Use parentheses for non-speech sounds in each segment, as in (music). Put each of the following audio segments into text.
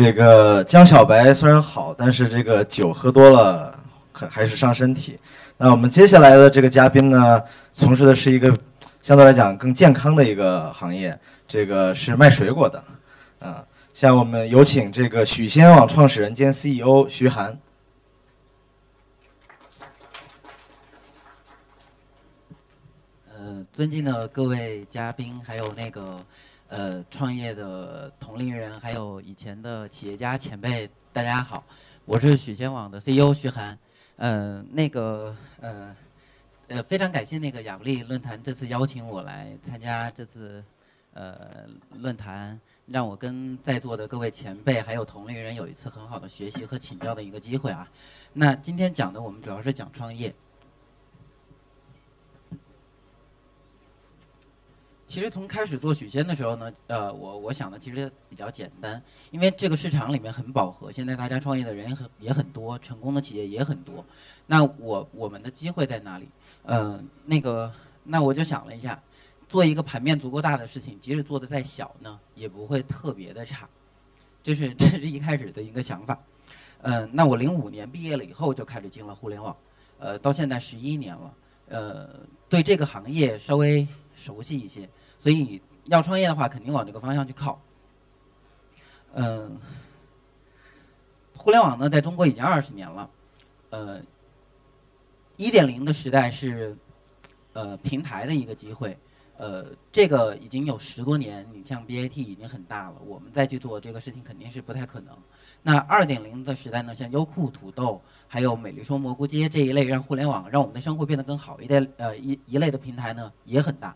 这个江小白虽然好，但是这个酒喝多了，很还是伤身体。那我们接下来的这个嘉宾呢，从事的是一个相对来讲更健康的一个行业，这个是卖水果的，啊，像我们有请这个许仙网创始人兼 CEO 徐涵。呃，尊敬的各位嘉宾，还有那个呃创业的同龄人，还有以前的企业家前辈，大家好，我是许仙网的 CEO 徐涵。呃，那个呃，呃，非常感谢那个亚布力论坛这次邀请我来参加这次呃论坛，让我跟在座的各位前辈还有同龄人有一次很好的学习和请教的一个机会啊。那今天讲的我们主要是讲创业。其实从开始做许仙的时候呢，呃，我我想的其实比较简单，因为这个市场里面很饱和，现在大家创业的人也很也很多，成功的企业也很多。那我我们的机会在哪里？嗯，那个，那我就想了一下，做一个盘面足够大的事情，即使做的再小呢，也不会特别的差。就是 (laughs) 这是一开始的一个想法。嗯，那我零五年毕业了以后就开始进了互联网，呃，到现在十一年了，呃，对这个行业稍微熟悉一些。所以要创业的话，肯定往这个方向去靠。嗯，互联网呢，在中国已经二十年了。呃，一点零的时代是呃平台的一个机会。呃，这个已经有十多年，你像 BAT 已经很大了，我们再去做这个事情肯定是不太可能。那二点零的时代呢，像优酷、土豆，还有美丽说、蘑菇街这一类，让互联网让我们的生活变得更好一点，呃一一类的平台呢，也很大。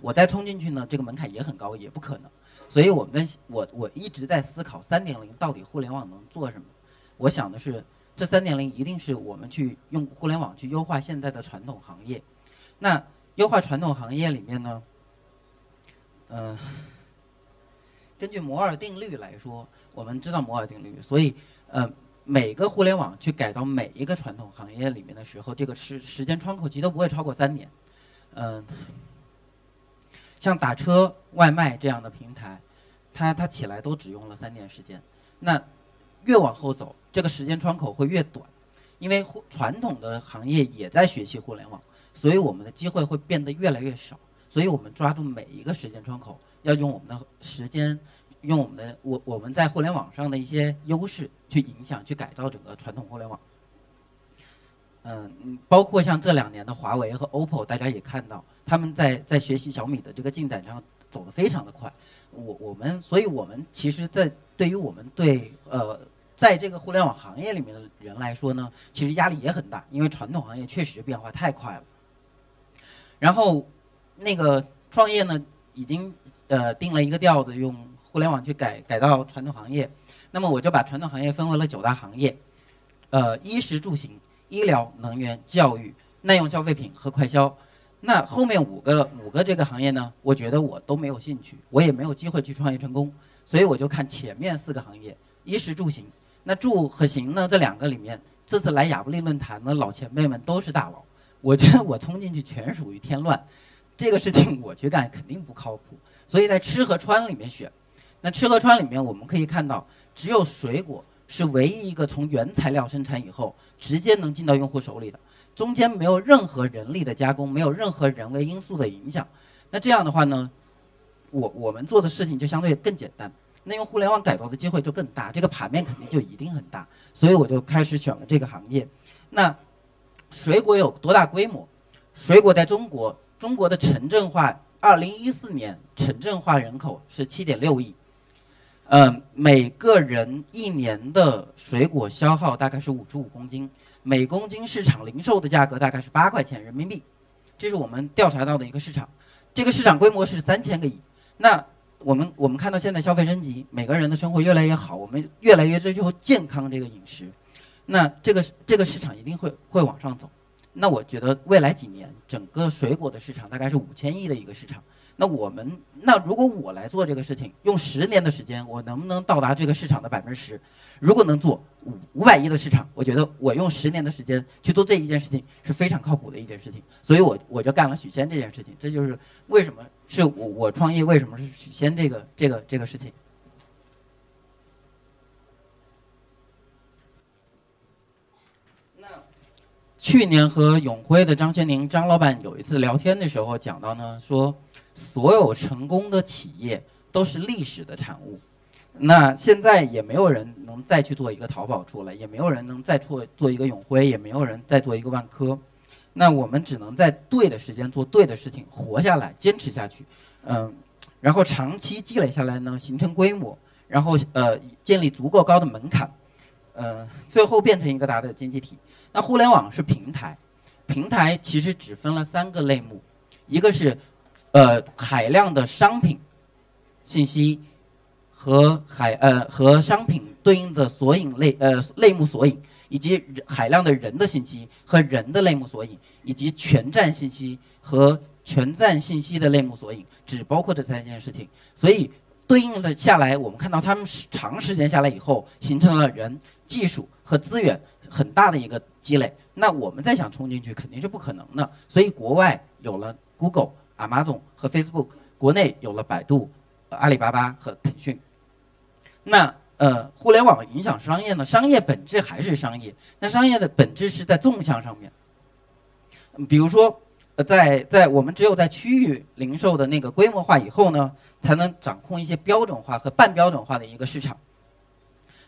我再冲进去呢，这个门槛也很高，也不可能。所以我们我我一直在思考三点零到底互联网能做什么。我想的是，这三点零一定是我们去用互联网去优化现在的传统行业。那优化传统行业里面呢，嗯，根据摩尔定律来说，我们知道摩尔定律，所以呃，每个互联网去改造每一个传统行业里面的时候，这个时时间窗口期都不会超过三年，嗯。像打车、外卖这样的平台，它它起来都只用了三年时间。那越往后走，这个时间窗口会越短，因为传统的行业也在学习互联网，所以我们的机会会变得越来越少。所以我们抓住每一个时间窗口，要用我们的时间，用我们的我我们在互联网上的一些优势去影响、去改造整个传统互联网。嗯，包括像这两年的华为和 OPPO，大家也看到他们在在学习小米的这个进展上走得非常的快。我我们，所以我们其实，在对于我们对呃，在这个互联网行业里面的人来说呢，其实压力也很大，因为传统行业确实变化太快了。然后那个创业呢，已经呃定了一个调子，用互联网去改改造传统行业。那么我就把传统行业分为了九大行业，呃，衣食住行。医疗、能源、教育、耐用消费品和快消，那后面五个五个这个行业呢？我觉得我都没有兴趣，我也没有机会去创业成功，所以我就看前面四个行业：衣食住行。那住和行呢？这两个里面，这次来亚布力论坛的老前辈们都是大佬，我觉得我冲进去全属于添乱，这个事情我去干肯定不靠谱。所以在吃和穿里面选，那吃和穿里面我们可以看到，只有水果。是唯一一个从原材料生产以后直接能进到用户手里的，中间没有任何人力的加工，没有任何人为因素的影响。那这样的话呢，我我们做的事情就相对更简单，那用互联网改造的机会就更大，这个盘面肯定就一定很大。所以我就开始选了这个行业。那水果有多大规模？水果在中国，中国的城镇化，二零一四年城镇化人口是七点六亿。嗯，每个人一年的水果消耗大概是五十五公斤，每公斤市场零售的价格大概是八块钱人民币，这是我们调查到的一个市场，这个市场规模是三千个亿。那我们我们看到现在消费升级，每个人的生活越来越好，我们越来越追求健康这个饮食，那这个这个市场一定会会往上走。那我觉得未来几年整个水果的市场大概是五千亿的一个市场。那我们那如果我来做这个事情，用十年的时间，我能不能到达这个市场的百分之十？如果能做五五百亿的市场，我觉得我用十年的时间去做这一件事情是非常靠谱的一件事情。所以我我就干了许仙这件事情。这就是为什么是我我创业为什么是许仙这个这个这个事情。那去年和永辉的张先宁张老板有一次聊天的时候讲到呢，说。所有成功的企业都是历史的产物。那现在也没有人能再去做一个淘宝出来，也没有人能再做做一个永辉，也没有人再做一个万科。那我们只能在对的时间做对的事情，活下来，坚持下去，嗯，然后长期积累下来呢，形成规模，然后呃建立足够高的门槛，呃，最后变成一个大的经济体。那互联网是平台，平台其实只分了三个类目，一个是呃海量的商品信息。和海呃和商品对应的索引类呃类目索引，以及海量的人的信息和人的类目索引，以及全站信息和全站信息的类目索引，只包括这三件事情。所以对应了下来，我们看到他们长时间下来以后，形成了人、技术和资源很大的一个积累。那我们再想冲进去，肯定是不可能的。所以国外有了 Google、Amazon 和 Facebook，国内有了百度、阿里巴巴和腾讯。那呃，互联网影响商业呢？商业本质还是商业，那商业的本质是在纵向上面。比如说，在在我们只有在区域零售的那个规模化以后呢，才能掌控一些标准化和半标准化的一个市场。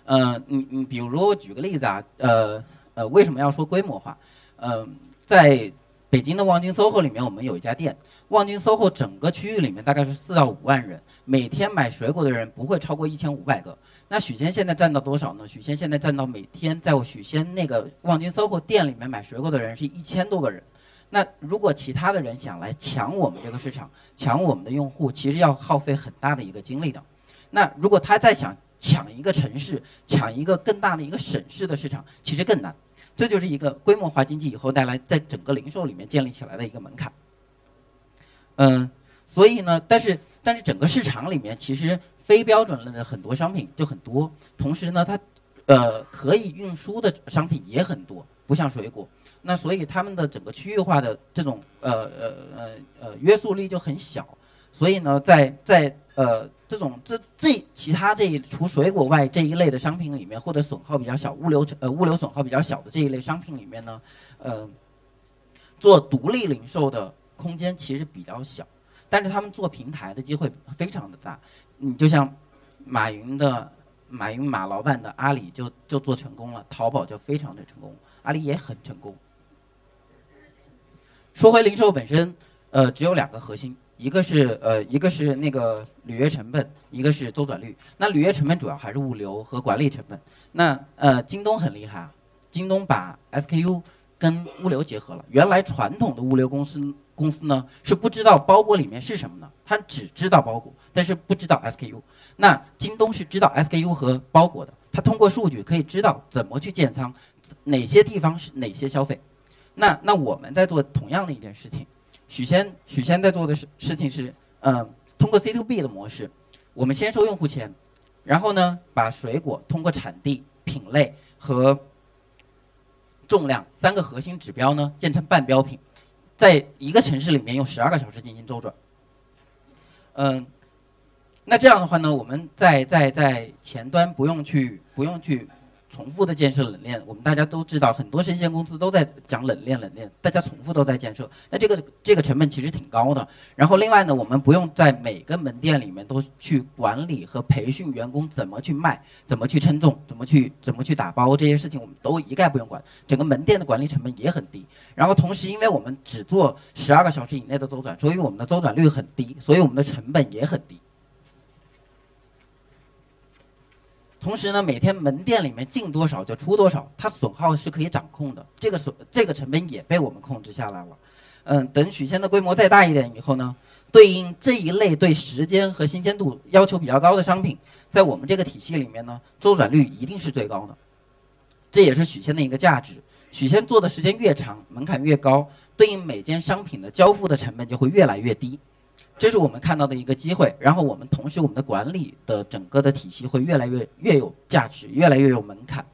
嗯，你你比如说我举个例子啊，呃呃，为什么要说规模化？嗯，在北京的望京 SOHO 里面，我们有一家店。望京 SOHO 整个区域里面大概是四到五万人，每天买水果的人不会超过一千五百个。那许仙现在占到多少呢？许仙现在占到每天在我许仙那个望京 SOHO 店里面买水果的人是一千多个人。那如果其他的人想来抢我们这个市场，抢我们的用户，其实要耗费很大的一个精力的。那如果他再想抢一个城市，抢一个更大的一个省市的市场，其实更难。这就是一个规模化经济以后带来在整个零售里面建立起来的一个门槛。嗯，所以呢，但是但是整个市场里面其实非标准类的很多商品就很多，同时呢，它呃可以运输的商品也很多，不像水果，那所以他们的整个区域化的这种呃呃呃呃约束力就很小，所以呢，在在呃这种这这其他这一除水果外这一类的商品里面，或者损耗比较小、物流呃物流损耗比较小的这一类商品里面呢，呃，做独立零售的。空间其实比较小，但是他们做平台的机会非常的大。你就像马云的马云马老板的阿里就就做成功了，淘宝就非常的成功，阿里也很成功。说回零售本身，呃，只有两个核心，一个是呃一个是那个履约成本，一个是周转率。那履约成本主要还是物流和管理成本。那呃京东很厉害啊，京东把 SKU 跟物流结合了。原来传统的物流公司。公司呢是不知道包裹里面是什么的，他只知道包裹，但是不知道 SKU。那京东是知道 SKU 和包裹的，他通过数据可以知道怎么去建仓，哪些地方是哪些消费。那那我们在做同样的一件事情，许仙许仙在做的事事情是，嗯，通过 C to B 的模式，我们先收用户钱，然后呢把水果通过产地、品类和重量三个核心指标呢建成半标品。在一个城市里面用十二个小时进行周转，嗯，那这样的话呢，我们在在在前端不用去不用去。重复的建设冷链，我们大家都知道，很多生鲜公司都在讲冷链冷链，大家重复都在建设，那这个这个成本其实挺高的。然后另外呢，我们不用在每个门店里面都去管理和培训员工怎么去卖，怎么去称重，怎么去怎么去打包这些事情，我们都一概不用管，整个门店的管理成本也很低。然后同时，因为我们只做十二个小时以内的周转，所以我们的周转率很低，所以我们的成本也很低。同时呢，每天门店里面进多少就出多少，它损耗是可以掌控的，这个损这个成本也被我们控制下来了。嗯，等许仙的规模再大一点以后呢，对应这一类对时间和新鲜度要求比较高的商品，在我们这个体系里面呢，周转率一定是最高的，这也是许仙的一个价值。许仙做的时间越长，门槛越高，对应每件商品的交付的成本就会越来越低。这是我们看到的一个机会，然后我们同时我们的管理的整个的体系会越来越越有价值，越来越有门槛，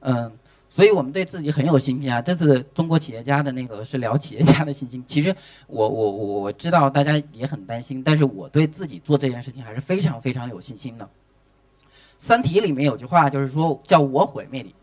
嗯，所以我们对自己很有信心啊。这次中国企业家的那个是聊企业家的信心，其实我我我我知道大家也很担心，但是我对自己做这件事情还是非常非常有信心的。《三体》里面有句话就是说叫我毁灭你，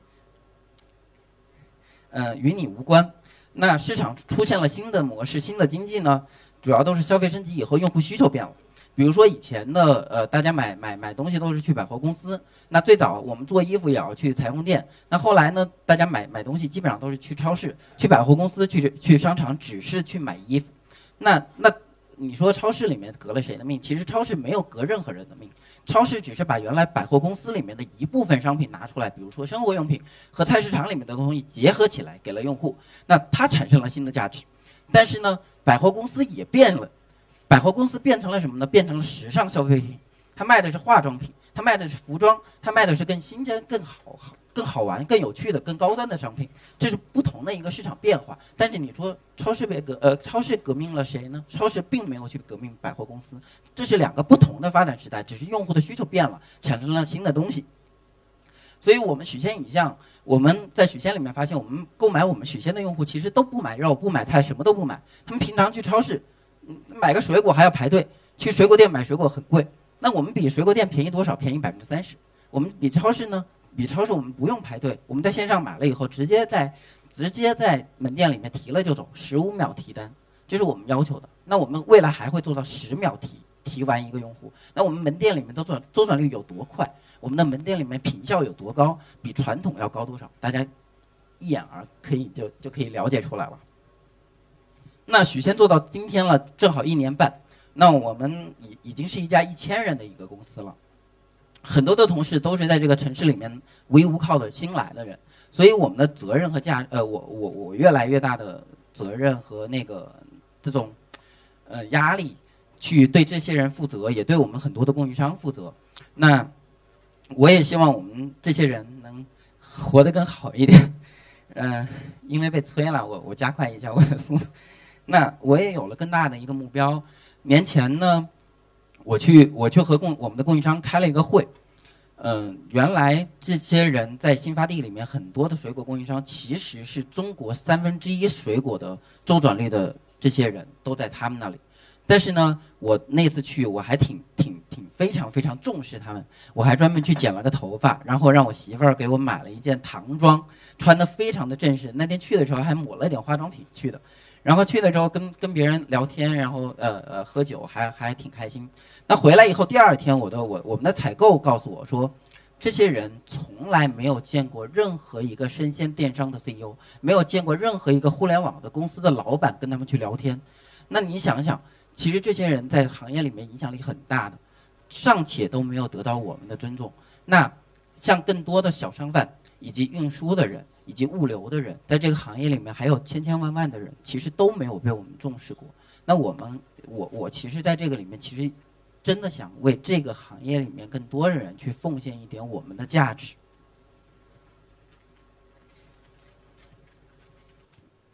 嗯，与你无关。那市场出现了新的模式、新的经济呢，主要都是消费升级以后，用户需求变了。比如说以前的呃，大家买买买东西都是去百货公司，那最早我们做衣服也要去裁缝店，那后来呢，大家买买东西基本上都是去超市、去百货公司、去去商场，只是去买衣服。那那你说超市里面革了谁的命？其实超市没有革任何人的命，超市只是把原来百货公司里面的一部分商品拿出来，比如说生活用品和菜市场里面的东西结合起来给了用户，那它产生了新的价值。但是呢，百货公司也变了。百货公司变成了什么呢？变成了时尚消费品，它卖的是化妆品，它卖的是服装，它卖的是更新鲜、更好、好、更好玩、更有趣的、更高端的商品。这是不同的一个市场变化。但是你说超市被革，呃，超市革命了谁呢？超市并没有去革命百货公司，这是两个不同的发展时代，只是用户的需求变了，产生了新的东西。所以我们许仙影像，我们在许仙里面发现，我们购买我们许仙的用户其实都不买肉、不买菜，什么都不买。他们平常去超市。买个水果还要排队，去水果店买水果很贵。那我们比水果店便宜多少？便宜百分之三十。我们比超市呢？比超市我们不用排队，我们在线上买了以后，直接在直接在门店里面提了就走，十五秒提单，这是我们要求的。那我们未来还会做到十秒提提完一个用户。那我们门店里面的周周转率有多快？我们的门店里面品效有多高？比传统要高多少？大家一眼儿可以就就可以了解出来了。那许仙做到今天了，正好一年半。那我们已已经是一家一千人的一个公司了，很多的同事都是在这个城市里面无依无靠的新来的人，所以我们的责任和价，呃，我我我越来越大的责任和那个这种，呃压力，去对这些人负责，也对我们很多的供应商负责。那我也希望我们这些人能活得更好一点。嗯，(laughs) 因为被催了，我我加快一下我的速度。(laughs) 那我也有了更大的一个目标。年前呢，我去我去和供我们的供应商开了一个会。嗯，原来这些人在新发地里面很多的水果供应商，其实是中国三分之一水果的周转率的这些人都在他们那里。但是呢，我那次去我还挺挺挺非常非常重视他们，我还专门去剪了个头发，然后让我媳妇儿给我买了一件唐装，穿的非常的正式。那天去的时候还抹了点化妆品去的。然后去的时候跟跟别人聊天，然后呃呃喝酒，还还挺开心。那回来以后，第二天我的我我们的采购告诉我说，这些人从来没有见过任何一个生鲜电商的 CEO，没有见过任何一个互联网的公司的老板跟他们去聊天。那你想想，其实这些人在行业里面影响力很大的，尚且都没有得到我们的尊重。那像更多的小商贩以及运输的人。以及物流的人，在这个行业里面还有千千万万的人，其实都没有被我们重视过。那我们，我我其实在这个里面，其实真的想为这个行业里面更多的人去奉献一点我们的价值。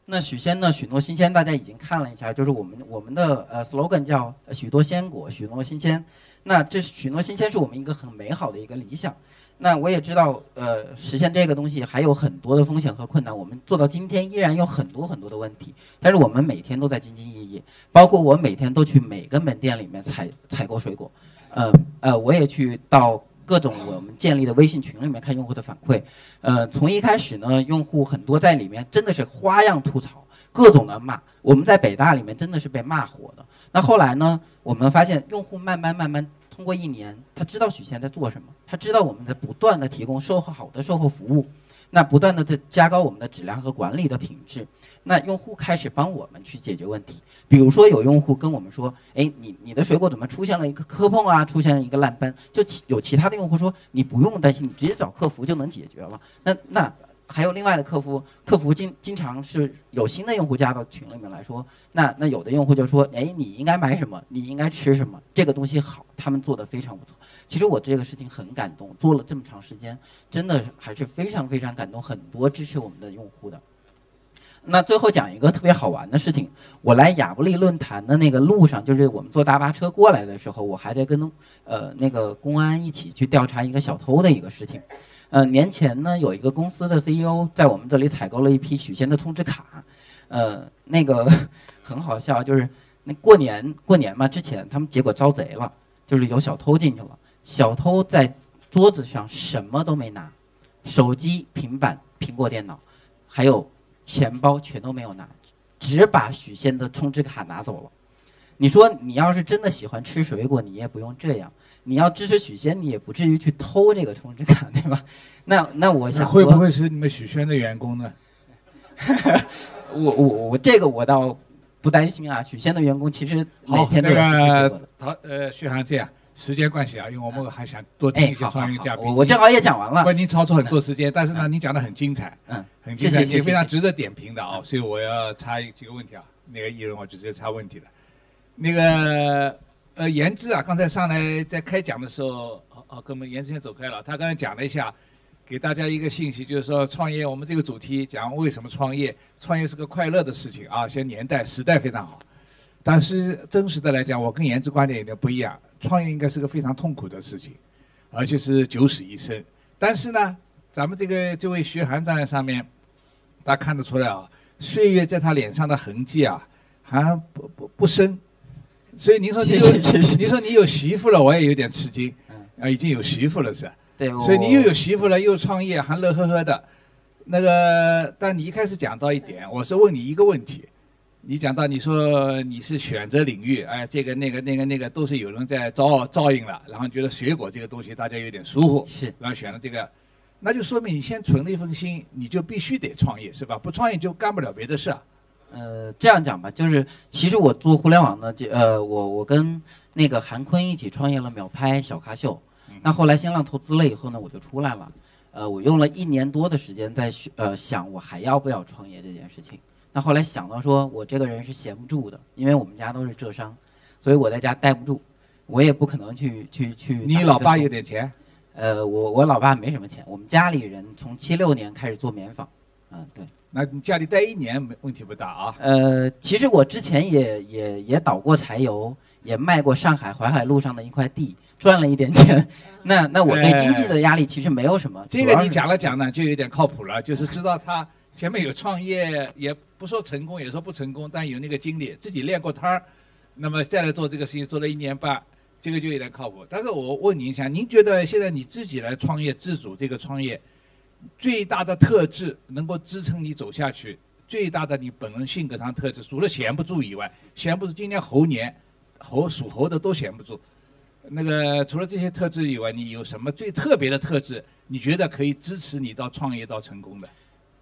那许仙呢？许诺新鲜，大家已经看了一下，就是我们我们的呃 slogan 叫许多鲜果，许诺新鲜。那这许诺新鲜是我们一个很美好的一个理想。那我也知道，呃，实现这个东西还有很多的风险和困难。我们做到今天依然有很多很多的问题，但是我们每天都在兢兢业业。包括我每天都去每个门店里面采采购水果，呃呃，我也去到各种我们建立的微信群里面看用户的反馈。呃，从一开始呢，用户很多在里面真的是花样吐槽，各种的骂。我们在北大里面真的是被骂火的。那后来呢，我们发现用户慢慢慢慢。通过一年，他知道许仙在做什么，他知道我们在不断的提供售后好的售后服务，那不断的在加高我们的质量和管理的品质，那用户开始帮我们去解决问题。比如说有用户跟我们说，哎，你你的水果怎么出现了一个磕碰啊，出现了一个烂斑？就其有其他的用户说，你不用担心，你直接找客服就能解决了。那那。还有另外的客服，客服经经常是有新的用户加到群里面来说，那那有的用户就说，哎，你应该买什么？你应该吃什么？这个东西好，他们做的非常不错。其实我这个事情很感动，做了这么长时间，真的还是非常非常感动很多支持我们的用户的。那最后讲一个特别好玩的事情，我来亚布力论坛的那个路上，就是我们坐大巴车过来的时候，我还在跟呃那个公安一起去调查一个小偷的一个事情。呃，年前呢，有一个公司的 CEO 在我们这里采购了一批许仙的充值卡，呃，那个 (laughs) 很好笑，就是那过年过年嘛，之前他们结果招贼了，就是有小偷进去了，小偷在桌子上什么都没拿，手机、平板、苹果电脑，还有钱包全都没有拿，只把许仙的充值卡拿走了。你说你要是真的喜欢吃水果，你也不用这样。你要支持许仙，你也不至于去偷这个充值卡，对吧？那那我想会不会是你们许仙的员工呢？(laughs) 我我我这个我倒不担心啊。许仙的员工其实每天都有那个陶呃徐航这样，时间关系啊，因为我们还想多听一些创业嘉宾。我我正好也讲完了。不，您超出很多时间，但是呢，您讲的很精彩，嗯，很精彩，也非常值得点评的啊。所以我要插几个问题啊。那个艺人我直接插问题了。那个呃，严志啊，刚才上来在开讲的时候，哦哦，哥们，严志先走开了。他刚才讲了一下，给大家一个信息，就是说创业，我们这个主题讲为什么创业，创业是个快乐的事情啊，现在年代时代非常好。但是真实的来讲，我跟严志观点有点不一样，创业应该是个非常痛苦的事情，而且是九死一生。但是呢，咱们这个这位徐涵站在上面，大家看得出来啊，岁月在他脸上的痕迹啊，还不不不深。所以您说你有，您说你有媳妇了，我也有点吃惊。啊，已经有媳妇了是？对。所以你又有媳妇了，又创业，还乐呵呵的。那个，但你一开始讲到一点，我是问你一个问题。你讲到你说你是选择领域，哎，这个那个那个那个都是有人在照照应了，然后觉得水果这个东西大家有点疏忽，是，然后选了这个，那就说明你先存了一份心，你就必须得创业，是吧？不创业就干不了别的事。呃，这样讲吧，就是其实我做互联网呢，就呃，我我跟那个韩坤一起创业了秒拍小咖秀，那后来新浪投资了以后呢，我就出来了，呃，我用了一年多的时间在呃想我还要不要创业这件事情。那后来想到说我这个人是闲不住的，因为我们家都是浙商，所以我在家待不住，我也不可能去去去。你老爸有点钱？呃，我我老爸没什么钱，我们家里人从七六年开始做棉纺，嗯，对。那你家里待一年没问题不大啊？呃，其实我之前也也也倒过柴油，也卖过上海淮海路上的一块地，赚了一点钱。(laughs) 那那我对经济的压力其实没有什么。这个你讲了讲呢，就有点靠谱了，就是知道他前面有创业，也不说成功，也说不成功，但有那个经历，自己练过摊儿，那么再来做这个事情，做了一年半，这个就有点靠谱。但是我问您一下，您觉得现在你自己来创业自主这个创业？最大的特质能够支撑你走下去，最大的你本人性格上特质，除了闲不住以外，闲不住。今年猴年，猴属猴的都闲不住。那个除了这些特质以外，你有什么最特别的特质？你觉得可以支持你到创业到成功的？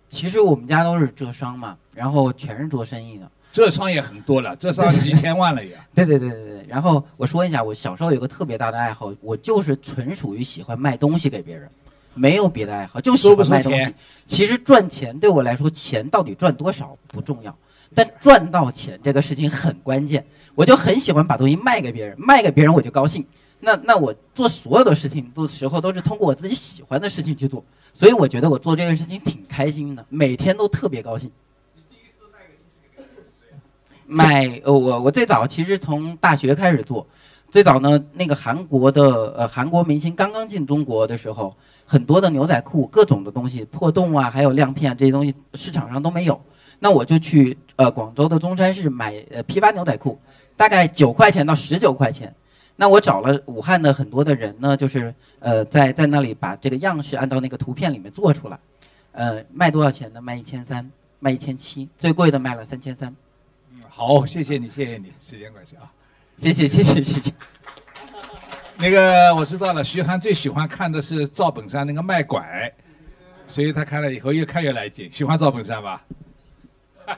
其实我们家都是浙商嘛，然后全是做生意的。浙商也很多了，浙商几千万了也。(laughs) 对对对对对。然后我说一下，我小时候有个特别大的爱好，我就是纯属于喜欢卖东西给别人。没有别的爱好，就喜欢卖东西。其实赚钱对我来说，钱到底赚多少不重要，但赚到钱这个事情很关键。我就很喜欢把东西卖给别人，卖给别人我就高兴。那那我做所有的事情的时候，都是通过我自己喜欢的事情去做，所以我觉得我做这件事情挺开心的，每天都特别高兴。你第一次卖给谁？卖呃，我我最早其实从大学开始做，最早呢那个韩国的呃韩国明星刚刚进中国的时候。很多的牛仔裤，各种的东西破洞啊，还有亮片这些东西市场上都没有，那我就去呃广州的中山市买呃批发牛仔裤，大概九块钱到十九块钱，那我找了武汉的很多的人呢，就是呃在在那里把这个样式按照那个图片里面做出来，呃卖多少钱呢？卖一千三，卖一千七，最贵的卖了三千三。嗯，好，谢谢你，谢谢你，时间关系啊，谢谢谢谢谢谢。那个我知道了，徐涵最喜欢看的是赵本山那个卖拐，所以他看了以后越看越来劲，喜欢赵本山吧？呃。